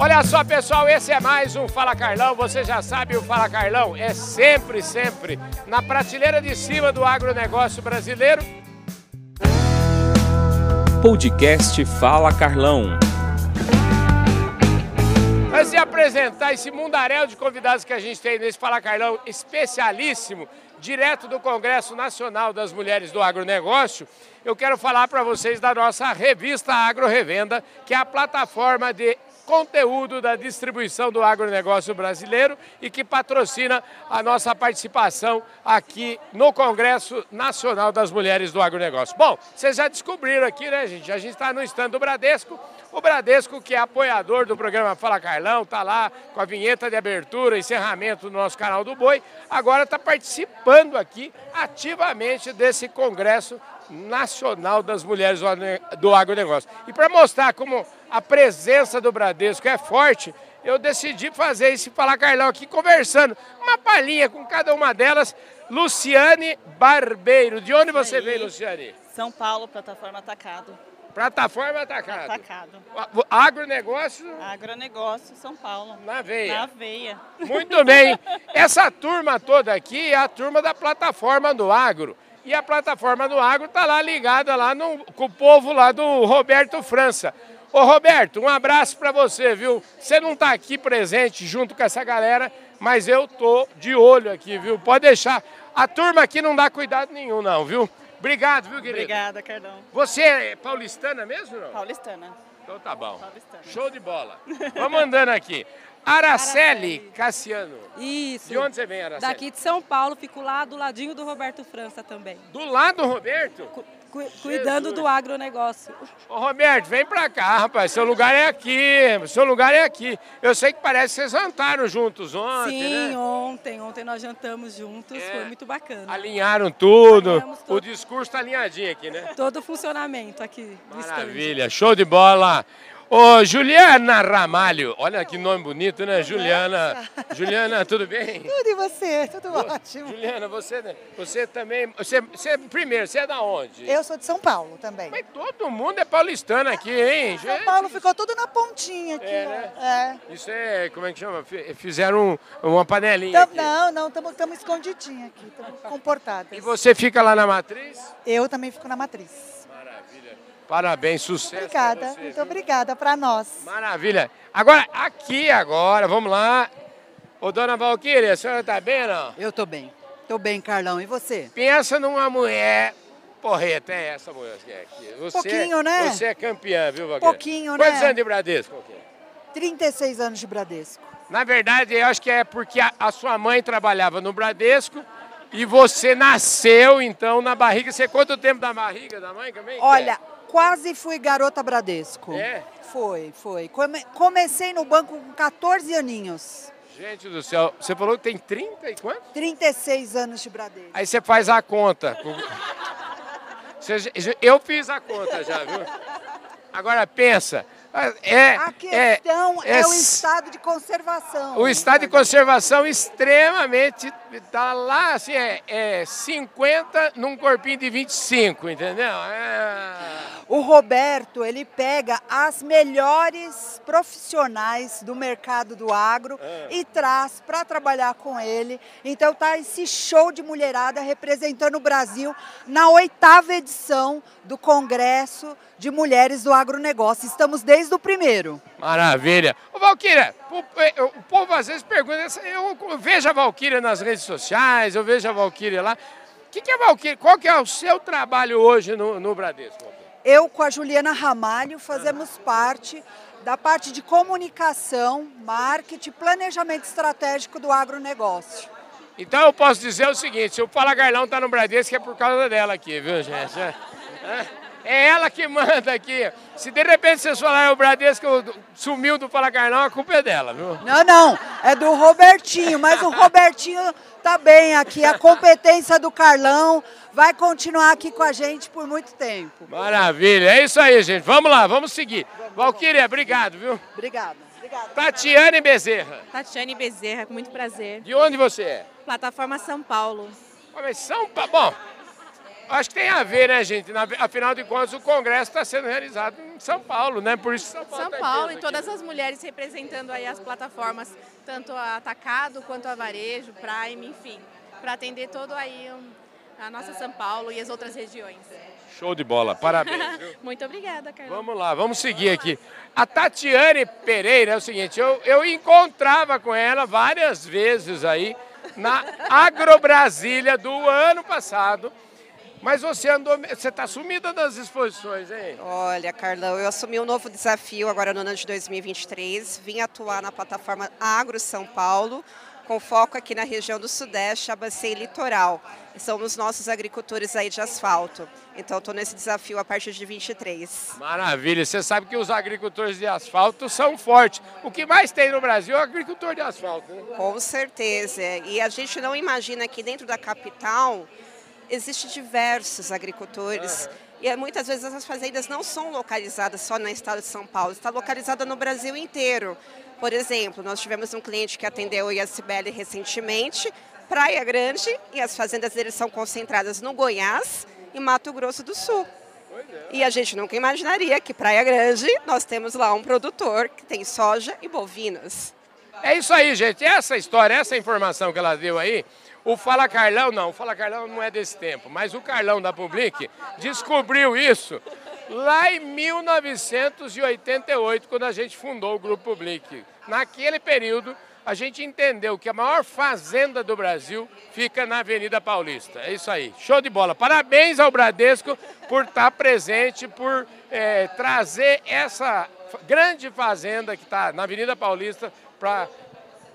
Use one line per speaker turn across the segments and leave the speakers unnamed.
Olha só, pessoal, esse é mais um Fala Carlão. Você já sabe, o Fala Carlão é sempre, sempre na prateleira de cima do agronegócio brasileiro.
Podcast Fala Carlão.
Antes de apresentar esse mundaréu de convidados que a gente tem nesse Fala Carlão especialíssimo, direto do Congresso Nacional das Mulheres do Agronegócio, eu quero falar para vocês da nossa revista Agro Revenda, que é a plataforma de conteúdo da distribuição do agronegócio brasileiro e que patrocina a nossa participação aqui no Congresso Nacional das Mulheres do Agronegócio. Bom, vocês já descobriram aqui, né, gente? A gente está no stand do Bradesco. O Bradesco, que é apoiador do programa Fala Carlão, está lá com a vinheta de abertura, encerramento do nosso canal do Boi, agora está participando aqui ativamente desse Congresso Nacional das Mulheres do Agronegócio. E para mostrar como a presença do Bradesco é forte, eu decidi fazer esse Falar Carlão aqui conversando, uma palhinha com cada uma delas. Luciane Barbeiro, de onde você vem, Luciane?
São Paulo, plataforma Atacado.
Plataforma Atacado.
Atacado.
Agronegócio?
Agronegócio, São Paulo.
Na veia.
Na veia.
Muito bem. Essa turma toda aqui é a turma da plataforma do agro. E a plataforma do agro está lá ligada lá no, com o povo lá do Roberto França. Ô Roberto, um abraço para você, viu? Você não está aqui presente junto com essa galera, mas eu tô de olho aqui, viu? Pode deixar. A turma aqui não dá cuidado nenhum, não, viu? Obrigado, viu, querido?
Obrigada, Cardão.
Você é paulistana mesmo, não?
Paulistana.
Então tá bom.
Paulistana.
Show de bola. Vamos andando aqui. Araceli Cassiano.
Isso.
De onde você vem, Araceli?
Daqui de São Paulo, fico lá do ladinho do Roberto França também.
Do lado do Roberto?
Cu cu cuidando do agronegócio.
Ô Roberto, vem pra cá, rapaz. Seu lugar é aqui. Seu lugar é aqui. Eu sei que parece que vocês jantaram juntos ontem,
Sim,
né?
ontem. Ontem nós jantamos juntos.
É.
Foi muito bacana.
Alinharam tudo. O discurso tá alinhadinho aqui, né?
Todo o funcionamento aqui.
Maravilha, show de bola. Ô, Juliana Ramalho, olha que nome bonito, né? Juliana. Juliana, tudo bem?
Tudo e você? Tudo ótimo.
Juliana, você, você também. Você, você, primeiro, você é da onde?
Eu sou de São Paulo também.
Mas todo mundo é paulistano aqui, hein?
São Paulo ficou tudo na pontinha aqui.
É,
ó.
né?
É.
Isso é, como é que chama? Fi- Fizeram um- uma panelinha.
Tam-
aqui.
não, não, estamos escondidinhos aqui, estamos comportadas.
E você fica lá na matriz?
Eu também fico na matriz.
Parabéns, sucesso.
Obrigada,
você,
muito
viu?
obrigada para nós.
Maravilha. Agora, aqui agora, vamos lá. Ô, dona Valquíria, a senhora tá bem, não?
Eu tô bem. Tô bem, Carlão. E você?
Pensa numa mulher porreta, é essa mulher que é aqui. Você,
Pouquinho, né?
Você é campeã, viu, Valquíria?
Pouquinho,
Quantos
né?
anos de Bradesco? Valquíria?
36 anos de Bradesco.
Na verdade, eu acho que é porque a, a sua mãe trabalhava no Bradesco e você nasceu, então, na barriga. Você quanto tempo da barriga da mãe também?
Olha, quase fui garota Bradesco.
É?
Foi, foi. Come- comecei no banco com 14 aninhos.
Gente do céu, você falou que tem 30 e quanto?
36 anos de Bradesco.
Aí você faz a conta. Eu fiz a conta já, viu? Agora pensa, é,
A questão é,
é
o estado de conservação.
o estado de conservação extremamente tá lá assim é, é 50 num corpinho de 25, entendeu? É...
O Roberto, ele pega as melhores profissionais do mercado do agro e traz para trabalhar com ele. Então tá esse show de mulherada representando o Brasil na oitava edição do Congresso de Mulheres do Agronegócio. Estamos desde o primeiro.
Maravilha. Ô, Valquíria, o, é, povo às vezes pergunta, eu vejo a Valquíria nas redes sociais, eu vejo a Valquíria lá. O que, que é Valquíria? Qual que é o seu trabalho hoje no, no Bradesco?
Eu com a Juliana Ramalho fazemos parte da parte de comunicação, marketing, planejamento estratégico do agronegócio.
Então eu posso dizer o seguinte, se o Fala Garlão tá no Bradesco é por causa dela aqui, viu, gente? É, é ela que manda aqui. Se de repente vocês falarem o Bradesco sumiu do Fala Garlão, a culpa é dela, viu?
Não, não, é do Robertinho, mas o Robertinho tá bem aqui. A competência do Carlão vai continuar aqui com a gente por muito tempo.
Maravilha, é isso aí, gente. Vamos lá, vamos seguir. Valquíria, obrigado, viu?
Obrigada. Obrigada.
Tatiane Bezerra,
Tatiane Bezerra, com muito prazer.
de onde você é?
Plataforma São Paulo.
Mas São Paulo. Bom, Acho que tem a ver, né, gente? Na- afinal de contas, o Congresso está sendo realizado em São Paulo, né? Por isso São Paulo
São
tá
Paulo e
aqui.
todas as mulheres representando aí as plataformas, tanto a atacado quanto a varejo, Prime, enfim, para atender todo aí a nossa São Paulo e as outras regiões.
Show de bola, parabéns.
Muito obrigada, Carla.
Vamos lá, vamos seguir aqui. A Tatiane Pereira é o seguinte, eu, eu encontrava com ela várias vezes aí na Agrobrasília do ano passado, mas você andou, você está sumida das exposições, hein?
Olha, Carlão, eu assumi um novo desafio agora no ano de 2023. Vim atuar na plataforma Agro São Paulo, com foco aqui na região do Sudeste, a bacia e litoral. São os nossos agricultores aí de asfalto. Então, estou nesse desafio a partir de 23.
Maravilha, você sabe que os agricultores de asfalto são fortes. O que mais tem no Brasil é o agricultor de asfalto. Né?
Com certeza. E a gente não imagina que dentro da capital existem diversos agricultores. E é, muitas vezes essas fazendas não são localizadas só no estado de São Paulo, está localizada no Brasil inteiro. Por exemplo, nós tivemos um cliente que atendeu o ISBL recentemente, Praia Grande, e as fazendas deles são concentradas no Goiás e Mato Grosso do Sul. E a gente nunca imaginaria que Praia Grande nós temos lá um produtor que tem soja e bovinos.
É isso aí, gente. Essa história, essa informação que ela deu aí, o Fala Carlão não, o Fala Carlão não é desse tempo, mas o Carlão da Public descobriu isso lá em 1988, quando a gente fundou o Grupo Public. Naquele período, a gente entendeu que a maior fazenda do Brasil fica na Avenida Paulista. É isso aí. Show de bola. Parabéns ao Bradesco por estar presente, por eh, trazer essa grande fazenda que está na Avenida Paulista para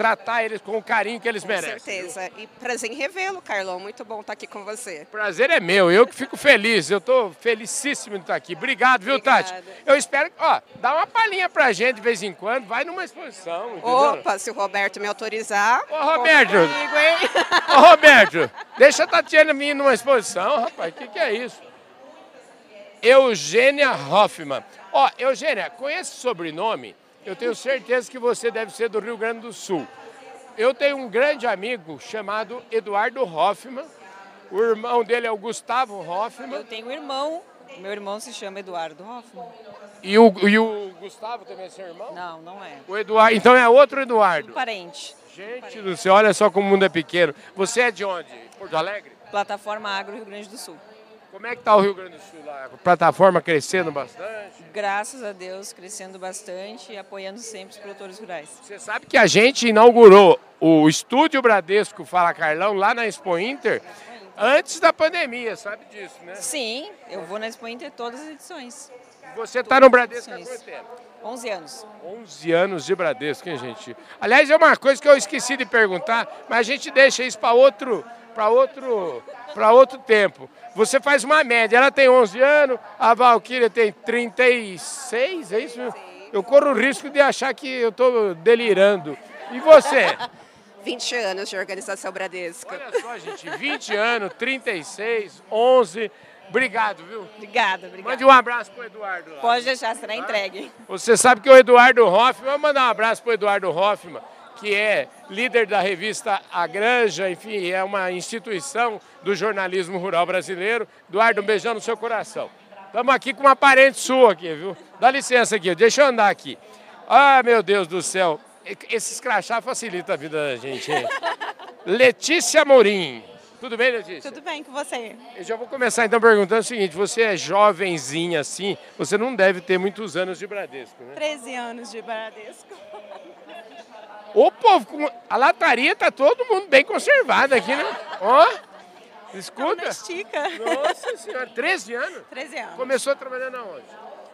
tratar eles com o carinho que eles
Com
merecem.
certeza. E prazer em revê-lo, Carlão. Muito bom estar aqui com você.
Prazer é meu, eu que fico feliz, eu estou felicíssimo de estar aqui. Obrigado, viu, Tati?
Obrigada.
Eu espero, ó, dá uma palhinha pra gente de vez em quando, vai numa exposição, entendeu?
Opa, se o Roberto me autorizar.
Ô, Roberto!
comigo, hein?
Ô, Roberto, deixa a Tatiana vir numa exposição, rapaz, o que, que é isso? Eugênia Hoffman. Ó, Eugênia, com esse sobrenome, eu tenho certeza que você deve ser do Rio Grande do Sul. Eu tenho um grande amigo chamado Eduardo Hoffman, o irmão dele é o Gustavo Hoffman,
Eu tenho um irmão, meu irmão se chama Eduardo Hoffman.
e o, e o Gustavo também é seu irmão?
Não, não é.
O Eduardo, então é outro Eduardo.
Parente.
Gente do céu, olha só como o mundo é pequeno. Você é de onde? Porto Alegre?
Plataforma Agro Rio Grande do Sul.
Como é que tá o Rio Grande do Sul lá? A plataforma crescendo bastante?
Graças a Deus, crescendo bastante e apoiando sempre os produtores rurais.
Você sabe que a gente inaugurou o Estúdio Bradesco Fala Carlão lá na Expo Inter antes da pandemia, sabe disso, né?
Sim, eu vou na Expo Inter todas as edições.
Você tá no Bradesco há quanto tempo?
11 anos.
11 anos de Bradesco, hein, gente? Aliás, é uma coisa que eu esqueci de perguntar, mas a gente deixa isso para outro, para outro, para outro tempo. Você faz uma média, ela tem 11 anos, a Valquíria tem 36, é isso? Eu corro o risco de achar que eu estou delirando. E você?
20 anos de organização Bradesco.
Olha só, gente, 20 anos, 36, 11. Obrigado, viu?
Obrigada, obrigada.
Mande um abraço pro Eduardo lá.
Pode deixar, será entregue.
Você sabe que o Eduardo Hoffman, vou mandar um abraço para o Eduardo Hoffman, que é líder da revista A Granja, enfim, é uma instituição do jornalismo rural brasileiro. Eduardo, um beijão no seu coração. Estamos aqui com uma parente sua aqui, viu? Dá licença aqui, deixa eu andar aqui. Ah, meu Deus do céu, esses crachá facilitam a vida da gente, hein? Letícia Morim. Tudo bem, Letícia?
Tudo bem com você?
Eu já vou começar então perguntando o seguinte: você é jovenzinha assim, você não deve ter muitos anos de Bradesco, né?
13 anos de Bradesco.
Ô povo, com- a lataria tá todo mundo bem conservado aqui, né? Ó, escuta. Nossa senhora, 13 anos?
13 anos.
Começou trabalhando aonde?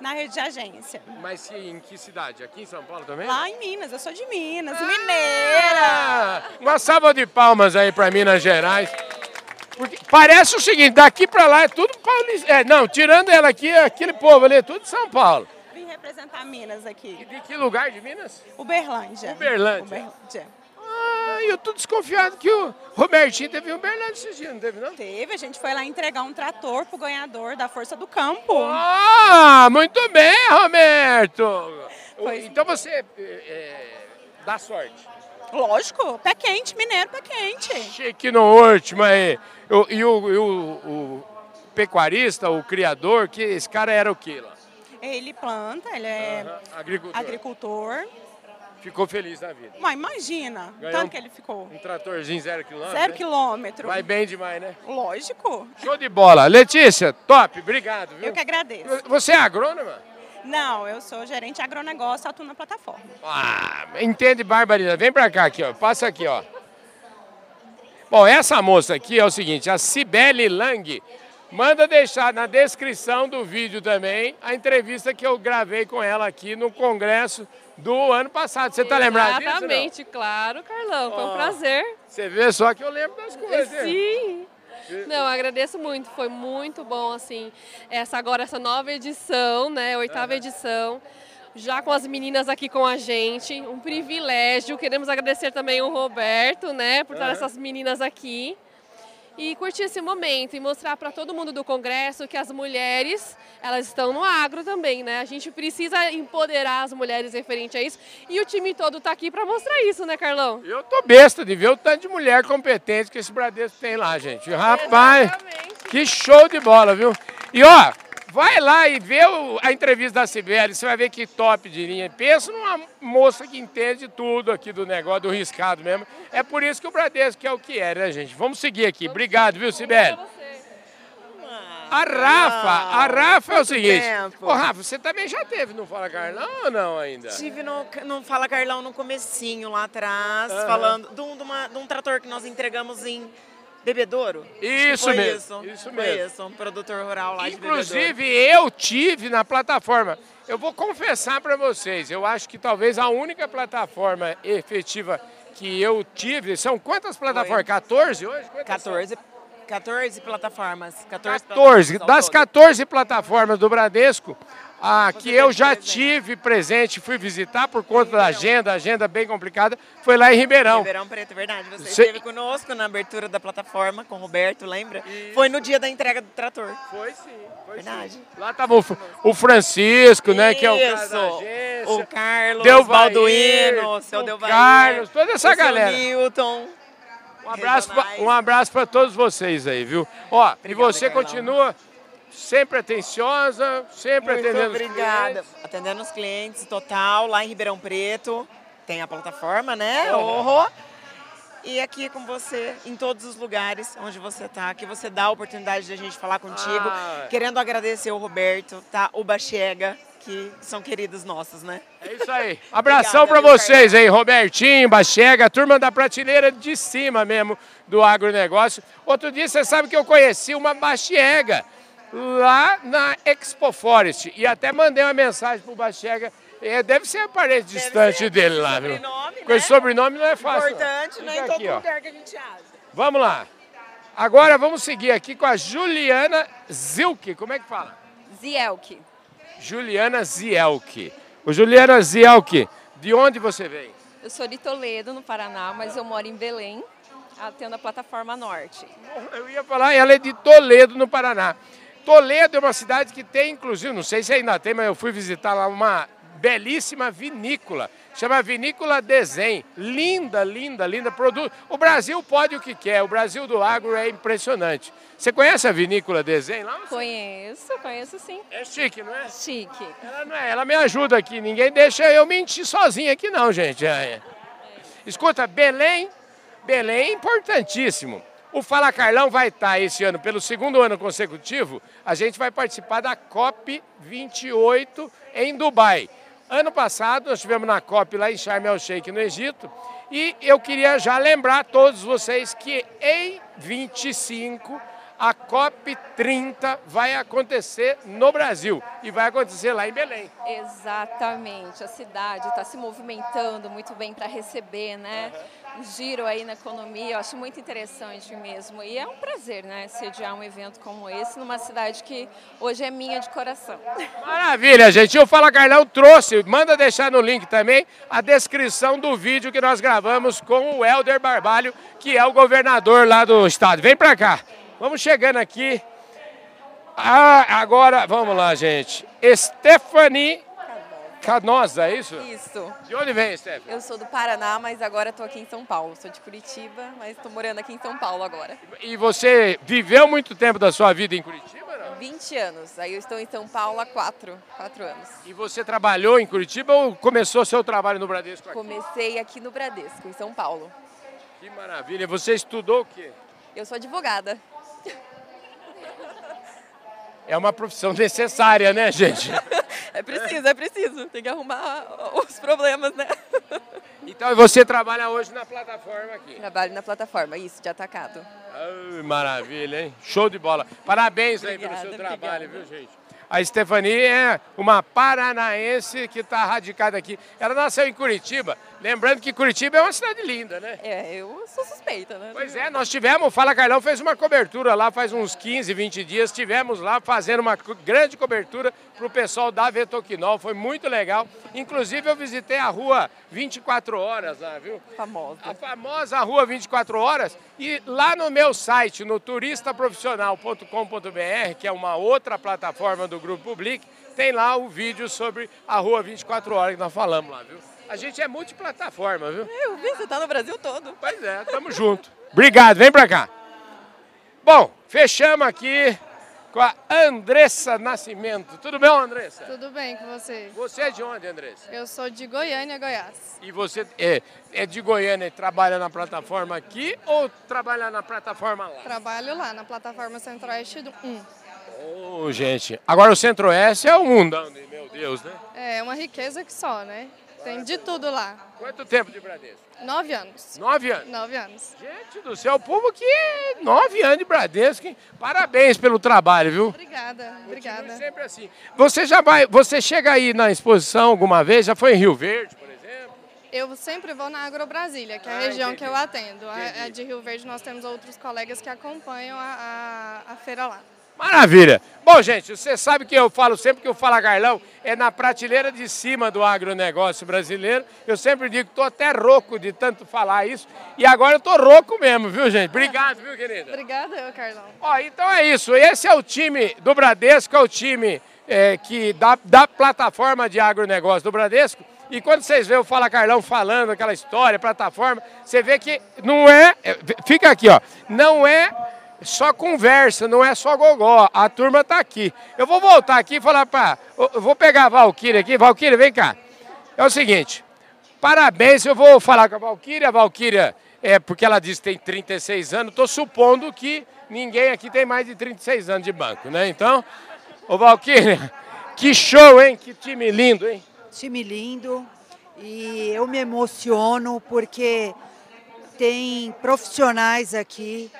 Na rede de agência.
Mas em que cidade? Aqui em São Paulo também?
Lá em Minas, eu sou de Minas, mineira.
Ah, uma salva de palmas aí para Minas Gerais. Porque parece o seguinte, daqui para lá é tudo paulista. É, não, tirando ela aqui, aquele povo ali é tudo de São Paulo.
Representar Minas aqui.
De que lugar de Minas?
Uberlândia.
Uberlândia.
Uberlândia.
Ah, eu tô desconfiado que o Robertinho teve um Uberlândia esses dias, não teve não?
Teve, a gente foi lá entregar um trator pro ganhador da Força do Campo.
Ah, muito bem, Roberto.
Pois.
Então você é, dá sorte.
Lógico, pé quente, mineiro, pé quente.
Chique no último aí. E o, e o, o pecuarista, o criador, que esse cara era o quê lá?
Ele planta, ele é
Agricultor.
agricultor.
Ficou feliz na vida.
Mas imagina,
Ganhou
tanto
um-
que ele ficou.
Um tratorzinho zero quilômetro.
Zero
né?
quilômetro.
Vai bem demais, né?
Lógico.
Show de bola. Letícia, top, obrigado. Viu?
Eu que agradeço.
Você é agrônoma?
Não, eu sou gerente agronegócio, atuo na plataforma.
Ah, entende barbaridade. Vem pra cá aqui, ó. Passa aqui, ó. Bom, essa moça aqui é o seguinte, a Cibele Lang. Manda deixar na descrição do vídeo também a entrevista que eu gravei com ela aqui no congresso do ano passado. Você tá lembrado disso?
Exatamente, claro, Carlão. Foi um
Ó.
prazer.
Você vê só que eu lembro das coisas.
Sim. Não, agradeço muito, foi muito bom, assim, essa agora, essa nova edição, né, oitava edição, já com as meninas aqui com a gente, um privilégio, queremos agradecer também o Roberto, né, por estar
Aham.
essas meninas aqui, e curtir esse momento e mostrar para todo mundo do Congresso que as mulheres, elas estão no agro também, né, a gente precisa empoderar as mulheres referente a isso, e o time todo está aqui para mostrar isso, né, Carlão?
Eu tô besta de ver o tanto de mulher competente que esse Bradesco tem lá, gente. Rapaz, que show de bola, viu? E ó, vai lá e vê o- a entrevista da Sibeli, você vai ver que top de linha. Pensa numa moça que entende tudo aqui do negócio, do riscado mesmo. É por isso que o Bradesco é o que é, né, gente? Vamos seguir aqui. Obrigado, viu, Sibeli? A Rafa, a Rafa é o seguinte.
tempo?
Ô, Rafa, você também já teve no Fala Carlão ou não ainda?
Estive no, no Fala Carlão no comecinho lá atrás,
Aham.
falando de um, de uma- de um trator que nós entregamos em Bebedouro.
Isso
foi
mesmo,
Isso,
isso
foi
mesmo.
isso, um produtor rural lá
Inclusive, eu tive na plataforma. Eu vou confessar para vocês, eu acho que talvez a única plataforma efetiva que eu tive, são quantas plataformas? 14 hoje? Quantas
14, 14 plataformas. 14,
14.
plataformas
Das
todo.
14 plataformas do Bradesco, a que eu já tive presente, fui visitar por conta da agenda, agenda bem complicada, foi lá em Ribeirão.
Ribeirão Preto, verdade. Você
Cê-
esteve conosco na abertura da plataforma com o Roberto, lembra? Foi no dia da entrega do trator.
Foi sim, foi
Verdade.
Lá estava o, o Francisco, né, que é o cara da
Isso.
agência.
O Carlos,
Delvair,
Balduino, o seu Delvair,
Carlos, toda essa
o
galera.
Newton.
Um abraço, pra, um abraço para todos vocês aí, viu? Ó, e você
Carlão.
continua sempre atenciosa, sempre
Muito
atendendo os
obrigada.
clientes.
Atendendo os clientes, total, lá em Ribeirão Preto. Tem a plataforma, né?
Uhum.
E aqui com você, em todos os lugares onde você tá, que você dá a oportunidade de a gente falar contigo.
Ah.
Querendo agradecer o Roberto, tá? O Bachega, que são queridos nossos, né?
É isso aí. Abração para vocês aí, Robertinho, Bachega, turma da prateleira de cima mesmo do agronegócio. Outro dia você sabe que eu conheci uma Bachega lá na Expo Forest e até mandei uma mensagem pro Bachega. É, deve ser a parede distante dele lá, viu? Com esse sobrenome não é fácil. não.
Importante, né?
Fica
Em todo
aqui, ó.
lugar que a gente acha.
Vamos lá. Agora vamos seguir aqui com a Juliana Zilke. Como é que fala?
Zielke.
Juliana Zielke. O Juliana Zielke, de onde você vem?
Eu sou de Toledo, no Paraná, mas eu moro em Belém, atendo a plataforma Norte.
Eu ia falar, ela é de Toledo, no Paraná. Toledo é uma cidade que tem, inclusive, não sei se ainda tem, mas eu fui visitar lá uma belíssima vinícola. Chama Vinícola Desen. Linda, linda, linda. Produto. O Brasil pode o que quer. O Brasil do agro é impressionante. Você conhece a Vinícola Desen lá?
Conheço, conheço sim.
É chique, não é?
Chique.
Ela, não é, ela me ajuda aqui. Ninguém deixa eu mentir sozinho aqui, não, gente. É. Escuta, Belém, Belém é importantíssimo. O Fala Carlão vai estar esse ano, pelo segundo ano consecutivo, a gente vai participar da COP 28 em Dubai. Ano passado nós estivemos na COP lá em Sharm el Sheikh, no Egito, e eu queria já lembrar a todos vocês que em 25 a COP 30 vai acontecer no Brasil e vai acontecer lá em Belém.
Exatamente. A cidade está se movimentando muito bem para receber, né? Um giro aí na economia, eu acho muito interessante mesmo. E é um prazer, né, sediar um evento como esse numa cidade que hoje é minha de coração.
Maravilha, gente. O Fala Carlão trouxe, manda deixar no link também a descrição do vídeo que nós gravamos com o Helder Barbalho, que é o governador lá do estado. Vem pra cá. Vamos chegando aqui. Ah, agora, vamos lá, gente. Stephanie Canosa, é isso?
Isso.
De onde vem, Steph?
Eu sou do Paraná, mas agora estou aqui em São Paulo. Sou de Curitiba, mas estou morando aqui em São Paulo agora.
E você viveu muito tempo da sua vida em Curitiba, não?
20 anos. Aí eu estou em São Paulo há 4, 4 anos.
E você trabalhou em Curitiba ou começou seu trabalho no Bradesco aqui?
Comecei aqui no Bradesco, em São Paulo.
Que maravilha. Você estudou o quê?
Eu sou advogada.
É uma profissão necessária, né, gente?
É preciso, é preciso. Tem que arrumar os problemas, né?
Então você trabalha hoje na plataforma aqui?
Trabalho na plataforma, isso, de atacado.
Ai, maravilha, hein? Show de bola. Parabéns aí
Obrigada,
pelo seu trabalho,
obrigada.
viu, gente? A Stephanie é uma paranaense que está radicada aqui. Ela nasceu em Curitiba. Lembrando que Curitiba é uma cidade linda, né?
É, eu sou suspeita, né?
Pois é, nós tivemos, o Fala Carlão fez uma cobertura lá faz uns 15, 20 dias. Tivemos lá fazendo uma grande cobertura para o pessoal da Vetoquinol. Foi muito legal. Inclusive, eu visitei a rua 24 horas lá, viu?
Famosa.
A famosa rua 24 horas. E lá no meu site, no turistaprofissional.com.br, que é uma outra plataforma do Grupo Public, tem lá o vídeo sobre a rua 24 horas que nós falamos lá, viu? A gente é multiplataforma, viu?
Eu vi, você tá no Brasil todo.
Pois é, tamo junto. Obrigado, vem pra cá. Bom, fechamos aqui com a Andressa Nascimento. Tudo bem, Andressa?
Tudo bem com você?
Você é de onde, Andressa?
Eu sou de Goiânia, Goiás.
E você é, é de Goiânia e trabalha na plataforma aqui ou trabalha na plataforma lá?
Trabalho lá na plataforma Centro-Oeste do 1.
Ô, gente, agora o Centro-Oeste é o mundão, meu Deus, né?
É uma riqueza que só, né? Tem de tudo lá.
Quanto tempo de Bradesco?
Nove anos.
Nove anos?
Nove anos.
Gente do céu, o povo que é nove anos de Bradesco, hein? Parabéns pelo trabalho, viu?
Obrigada, obrigada.
sempre assim. Você já vai, você chega aí na exposição alguma vez? Já foi em Rio Verde, por exemplo?
Eu sempre vou na Agro Brasília, que é a
Ah,
região
entendi.
que eu atendo. A, a de Rio Verde nós temos outros colegas que acompanham a, a, a feira lá.
Maravilha! Bom, gente, você sabe que eu falo sempre que o Fala Carlão é na prateleira de cima do agronegócio brasileiro. Eu sempre digo que estou até rouco de tanto falar isso. E agora eu estou rouco mesmo, viu, gente? Obrigado, viu, querida?
Obrigada, eu, Carlão.
Ó, então é isso. Esse é o time do Bradesco, é o time é, que da, da plataforma de agronegócio do Bradesco. E quando vocês veem o Fala Carlão falando aquela história, plataforma, você vê que não é. é, Fica aqui, ó. Não é só conversa, não é só gogó. A turma tá aqui. Eu vou voltar aqui e falar para. Vou pegar a Valquíria aqui. Valquíria, vem cá. É o seguinte. Parabéns, eu vou falar com a Valquíria. A Valquíria, é porque ela disse que tem 36 anos, estou supondo que ninguém aqui tem mais de 36 anos de banco, né? Então, ô Valquíria, que show, hein? Que time lindo, hein?
Time lindo e eu me emociono porque tem profissionais aqui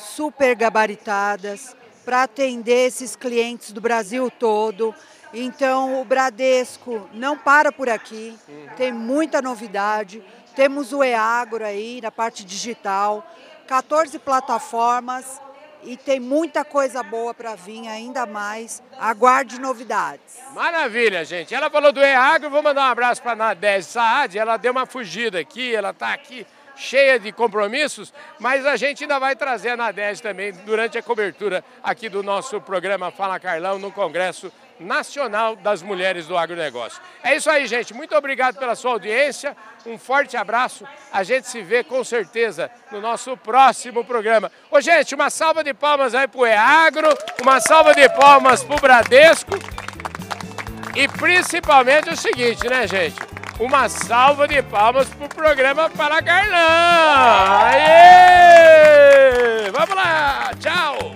super gabaritadas para atender esses clientes do Brasil todo. Então o Bradesco não para por aqui, tem muita novidade. Temos o EAGRO aí na parte digital, 14 plataformas e tem muita coisa boa para vir ainda mais. Aguarde novidades.
Maravilha, gente. Ela falou do EAGRO, vou mandar um abraço para a Nadege Saad. Ela deu uma fugida aqui, ela está aqui cheia de compromissos, mas a gente ainda vai trazer a Nadege também durante a cobertura aqui do nosso programa Fala Carlão no Congresso Nacional das Mulheres do Agronegócio. É isso aí, gente. Muito obrigado pela sua audiência. Um forte abraço. A gente se vê com certeza no nosso próximo programa. Ô, gente, uma salva de palmas aí pro EAGRO, uma salva de palmas pro Bradesco. E principalmente o seguinte, né, gente? Uma salva de palmas pro programa Para Carlão! Aê! Vamos lá! Tchau!